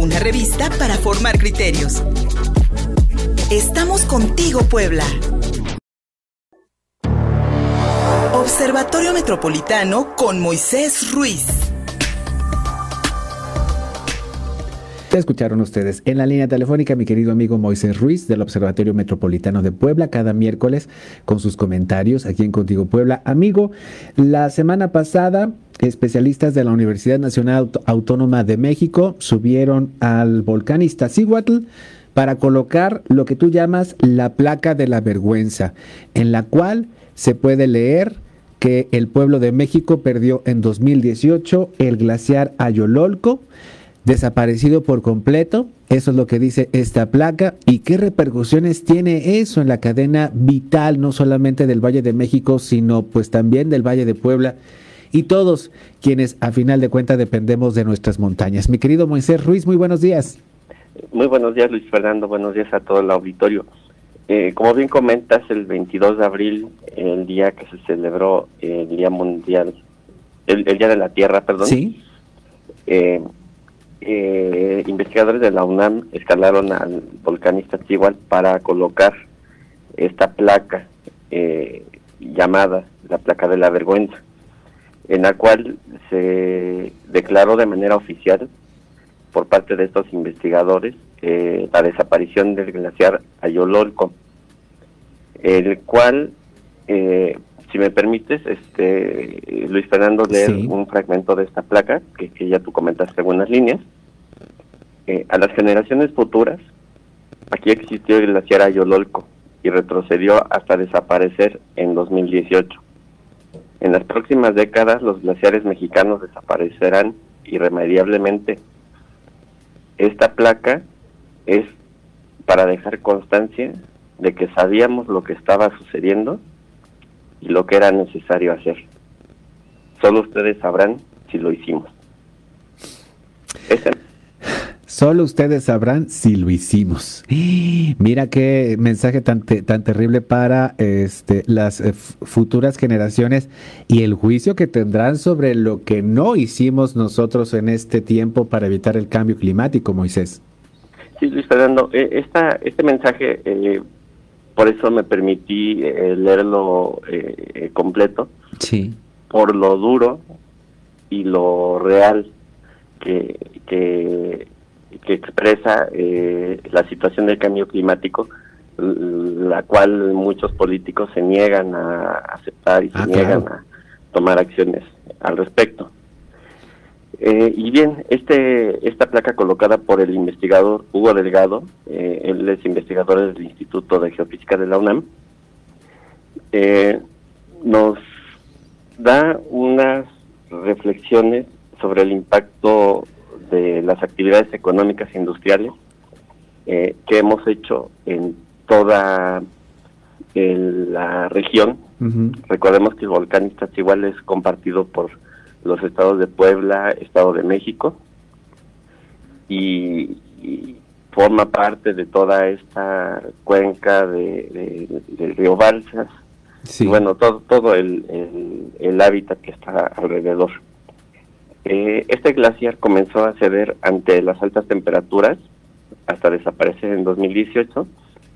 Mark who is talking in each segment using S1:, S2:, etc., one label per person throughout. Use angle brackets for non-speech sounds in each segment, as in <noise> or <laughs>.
S1: una revista para formar criterios. Estamos contigo, Puebla. Observatorio Metropolitano con Moisés Ruiz.
S2: Te escucharon ustedes en la línea telefónica mi querido amigo Moisés Ruiz del Observatorio Metropolitano de Puebla cada miércoles con sus comentarios aquí en Contigo Puebla. Amigo, la semana pasada especialistas de la Universidad Nacional Autónoma de México subieron al volcán Iztaccíhuatl para colocar lo que tú llamas la placa de la vergüenza, en la cual se puede leer que el pueblo de México perdió en 2018 el glaciar Ayololco desaparecido por completo. Eso es lo que dice esta placa. ¿Y qué repercusiones tiene eso en la cadena vital, no solamente del Valle de México, sino pues también del Valle de Puebla? Y todos quienes a final de cuentas dependemos de nuestras montañas. Mi querido Moisés Ruiz, muy buenos días.
S3: Muy buenos días, Luis Fernando. Buenos días a todo el auditorio. Eh, como bien comentas, el 22 de abril, el día que se celebró el Día Mundial, el, Día de la Tierra, perdón.
S2: Sí.
S3: Eh, eh, investigadores de la UNAM escalaron al volcán Iztaccíhuatl para colocar esta placa eh, llamada la placa de la vergüenza, en la cual se declaró de manera oficial por parte de estos investigadores eh, la desaparición del glaciar Ayololco, el cual, eh, si me permites, este Luis Fernando, leer un fragmento de esta placa, que, que ya tú comentaste algunas líneas. Eh, a las generaciones futuras, aquí existió el glaciar Ayololco y retrocedió hasta desaparecer en 2018. En las próximas décadas los glaciares mexicanos desaparecerán irremediablemente. Esta placa es para dejar constancia de que sabíamos lo que estaba sucediendo y lo que era necesario hacer. Solo ustedes sabrán si lo hicimos.
S2: Solo ustedes sabrán si lo hicimos. <gasps> Mira qué mensaje tan, tan terrible para este, las eh, futuras generaciones y el juicio que tendrán sobre lo que no hicimos nosotros en este tiempo para evitar el cambio climático, Moisés.
S3: Sí, Luis Fernando, eh, esta, este mensaje, eh, por eso me permití leerlo completo.
S2: Sí.
S3: Por lo duro y lo real que, que que expresa eh, la situación del cambio climático, la cual muchos políticos se niegan a aceptar y se ah, niegan a tomar acciones al respecto. Eh, y bien, este esta placa colocada por el investigador Hugo Delgado, eh, él es investigador del Instituto de Geofísica de la UNAM, nos da unas reflexiones sobre el impacto de las actividades económicas e industriales eh, que hemos hecho en toda la región. Recordemos que el volcán Iztaccíhuatl es compartido por los estados de Puebla, Estado de México, y, forma parte de toda esta cuenca de, del río Balsas, y bueno, todo, todo el, el hábitat que está alrededor. Eh, este glaciar comenzó a ceder ante las altas temperaturas hasta desaparecer en 2018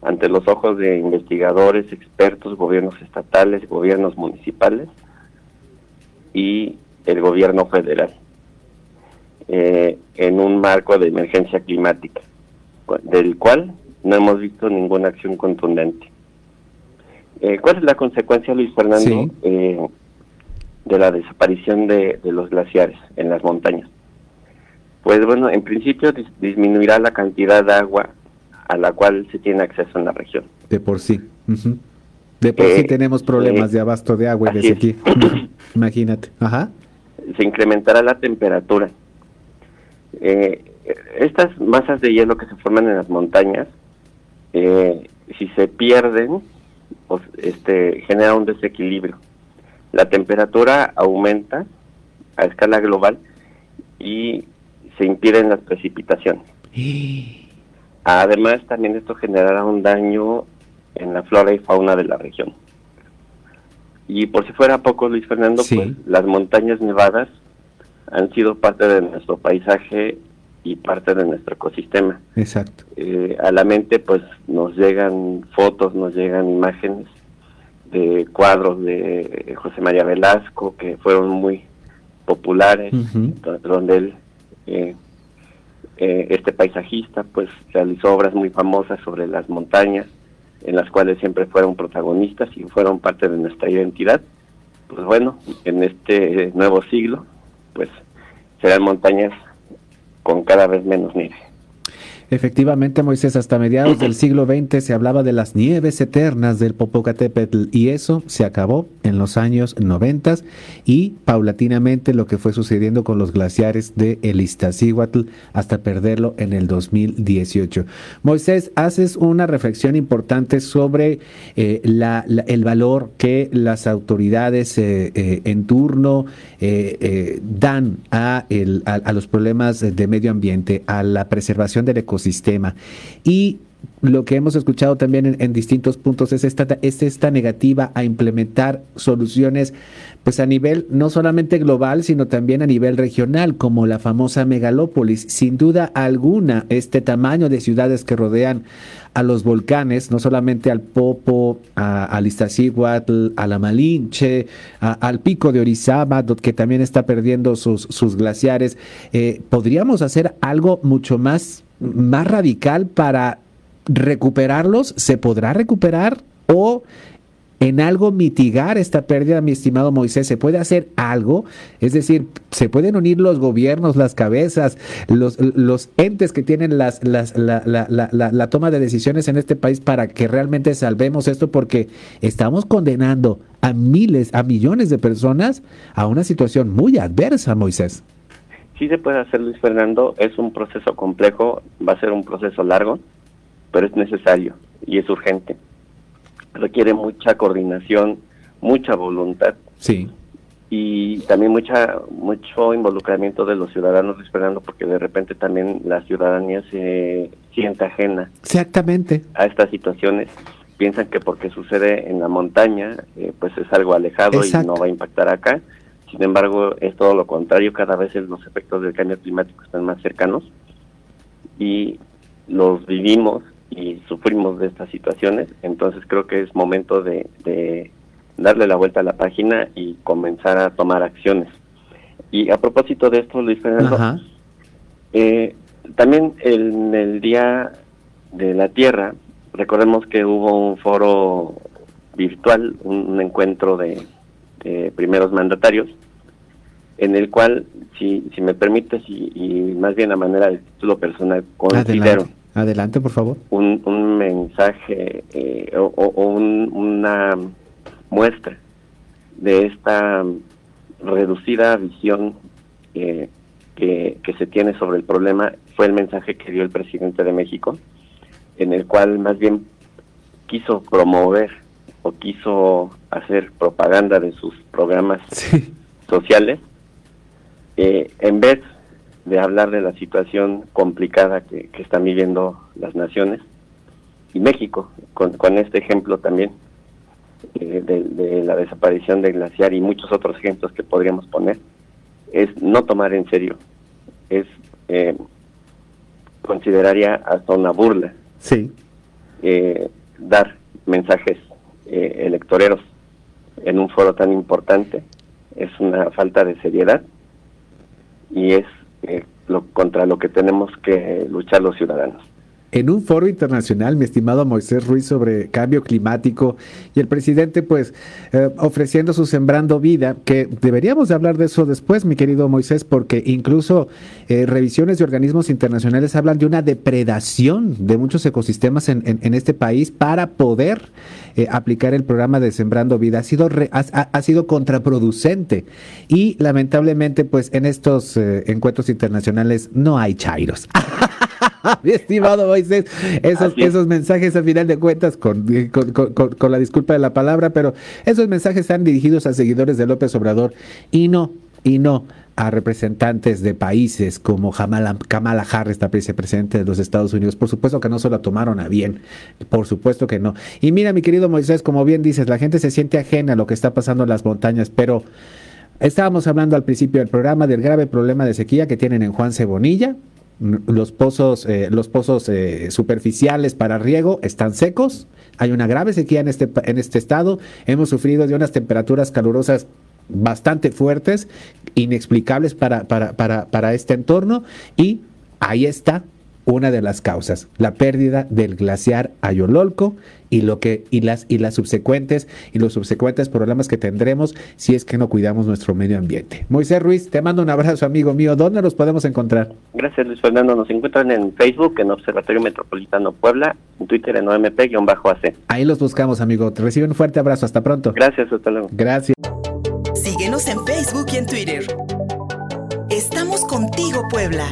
S3: ante los ojos de investigadores, expertos, gobiernos estatales, gobiernos municipales y el gobierno federal eh, en un marco de emergencia climática, del cual no hemos visto ninguna acción contundente. Eh, ¿Cuál es la consecuencia, Luis Fernando? De la desaparición de, los glaciares en las montañas. Pues bueno, en principio disminuirá la cantidad de agua a la cual se tiene acceso en la región.
S2: De por sí. De por sí eh, tenemos problemas de abasto de agua y de sequía. <laughs> Imagínate. Ajá.
S3: Se incrementará la temperatura. Eh, estas masas de hielo que se forman en las montañas, eh, si se pierden, pues, este, genera un desequilibrio la temperatura aumenta a escala global y se impiden las precipitaciones. <gasps> Además, también esto generará un daño en la flora y fauna de la región. Y por si fuera poco, Luis Fernando, pues las montañas nevadas han sido parte de nuestro paisaje y parte de nuestro ecosistema.
S2: Exacto.
S3: Eh, a la mente pues nos llegan fotos, nos llegan imágenes de cuadros de José María Velasco que fueron muy populares, donde él, eh, eh, este paisajista, pues realizó obras muy famosas sobre las montañas, en las cuales siempre fueron protagonistas y fueron parte de nuestra identidad. Pues bueno, en este nuevo siglo, pues serán montañas con cada vez menos nieve.
S2: Efectivamente, Moisés, hasta mediados del siglo XX se hablaba de las nieves eternas del Popocatépetl y eso se acabó en los años 90 y paulatinamente lo que fue sucediendo con los glaciares de el Iztaccíhuatl hasta perderlo en el 2018. Moisés, haces una reflexión importante sobre eh, el valor que las autoridades eh, eh, en turno dan a, a los problemas de medio ambiente, a la preservación del ecosistema sistema Y lo que hemos escuchado también en, distintos puntos es esta, es esta negativa a implementar soluciones pues a nivel no solamente global, sino también a nivel regional, como la famosa megalópolis. Sin duda alguna, este tamaño de ciudades que rodean a los volcanes, no solamente al Popo, al Iztaccíhuatl, a la Malinche, al pico de Orizaba, que también está perdiendo sus, sus glaciares, eh, podríamos hacer algo mucho más más radical para recuperarlos? ¿Se podrá recuperar o en algo mitigar esta pérdida, mi estimado Moisés? ¿Se puede hacer algo? Es decir, ¿se pueden unir los gobiernos, las cabezas, los, los entes que tienen las, las, la, la, la, la, toma de decisiones en este país para que realmente salvemos esto? Porque estamos condenando a miles, a millones de personas a una situación muy adversa, Moisés.
S3: Sí se puede hacer, Luis Fernando, es un proceso complejo, va a ser un proceso largo, pero es necesario y es urgente. Requiere mucha coordinación, mucha voluntad.
S2: Sí.
S3: Y también mucha mucho involucramiento de los ciudadanos, Luis Fernando, porque de repente también la ciudadanía se siente ajena.
S2: Exactamente.
S3: A estas situaciones. Piensan que porque sucede en la montaña, eh, pues es algo alejado y no va a impactar acá sin embargo, es todo lo contrario, cada vez los efectos del cambio climático están más cercanos y los vivimos y sufrimos de estas situaciones, entonces creo que es momento de, darle la vuelta a la página y comenzar a tomar acciones. Y a propósito de esto, Luis Fernando, eh, también en el Día de la Tierra, recordemos que hubo un foro virtual, un encuentro de primeros mandatarios, en el cual, si, si me permites, y, más bien a manera de título personal, considero...
S2: Adelante, por favor.
S3: Un, un mensaje eh, o, una muestra de esta reducida visión eh, que, que se tiene sobre el problema fue el mensaje que dio el presidente de México, en el cual más bien quiso promover o quiso hacer propaganda de sus programas sociales, eh, en vez de hablar de la situación complicada que, están viviendo las naciones y México, con, este ejemplo también eh, de, la desaparición del glaciar y muchos otros ejemplos que podríamos poner, es no tomar en serio, es eh, consideraría hasta una burla
S2: sí.
S3: dar mensajes eh, electoreros en un foro tan importante es una falta de seriedad y es eh, lo contra lo que tenemos que luchar los ciudadanos
S2: en un foro internacional, mi estimado Moisés Ruiz, sobre cambio climático y el presidente pues eh, ofreciendo su Sembrando Vida, que deberíamos de hablar de eso después, mi querido Moisés, porque incluso eh, revisiones de organismos internacionales hablan de una depredación de muchos ecosistemas en, este país para poder eh, aplicar el programa de Sembrando Vida. Ha sido, ha, sido contraproducente y lamentablemente pues en estos encuentros internacionales no hay chairos. <laughs> <laughs> mi estimado Moisés, esos, esos mensajes a final de cuentas, con, con, la disculpa de la palabra, pero esos mensajes están dirigidos a seguidores de López Obrador y no, y no a representantes de países como Kamala, Kamala Harris, la vicepresidente de los Estados Unidos. Por supuesto que no se lo tomaron a bien, por supuesto que no. Y mira, mi querido Moisés, como bien dices, la gente se siente ajena a lo que está pasando en las montañas, pero estábamos hablando al principio del programa del grave problema de sequía que tienen en Juan Cebonilla, los pozos, eh, los pozos eh, superficiales para riego están secos. Hay una grave sequía en este, en este estado. Hemos sufrido de unas temperaturas calurosas bastante fuertes, inexplicables para, para, para, para este entorno. Y ahí está una de las causas, la pérdida del glaciar Ayololco y lo que y las y las subsecuentes y los subsecuentes problemas que tendremos si es que no cuidamos nuestro medio ambiente. Moisés Ruiz, te mando un abrazo, amigo mío. ¿Dónde los podemos encontrar?
S3: Gracias, Luis Fernando. Nos encuentran en Facebook en Observatorio Metropolitano Puebla, en Twitter en OMP-AC.
S2: Ahí los buscamos, amigo. Te recibe un fuerte abrazo. Hasta pronto.
S3: Gracias, hasta luego.
S2: Gracias.
S1: Síguenos en Facebook y en Twitter. Estamos contigo, Puebla.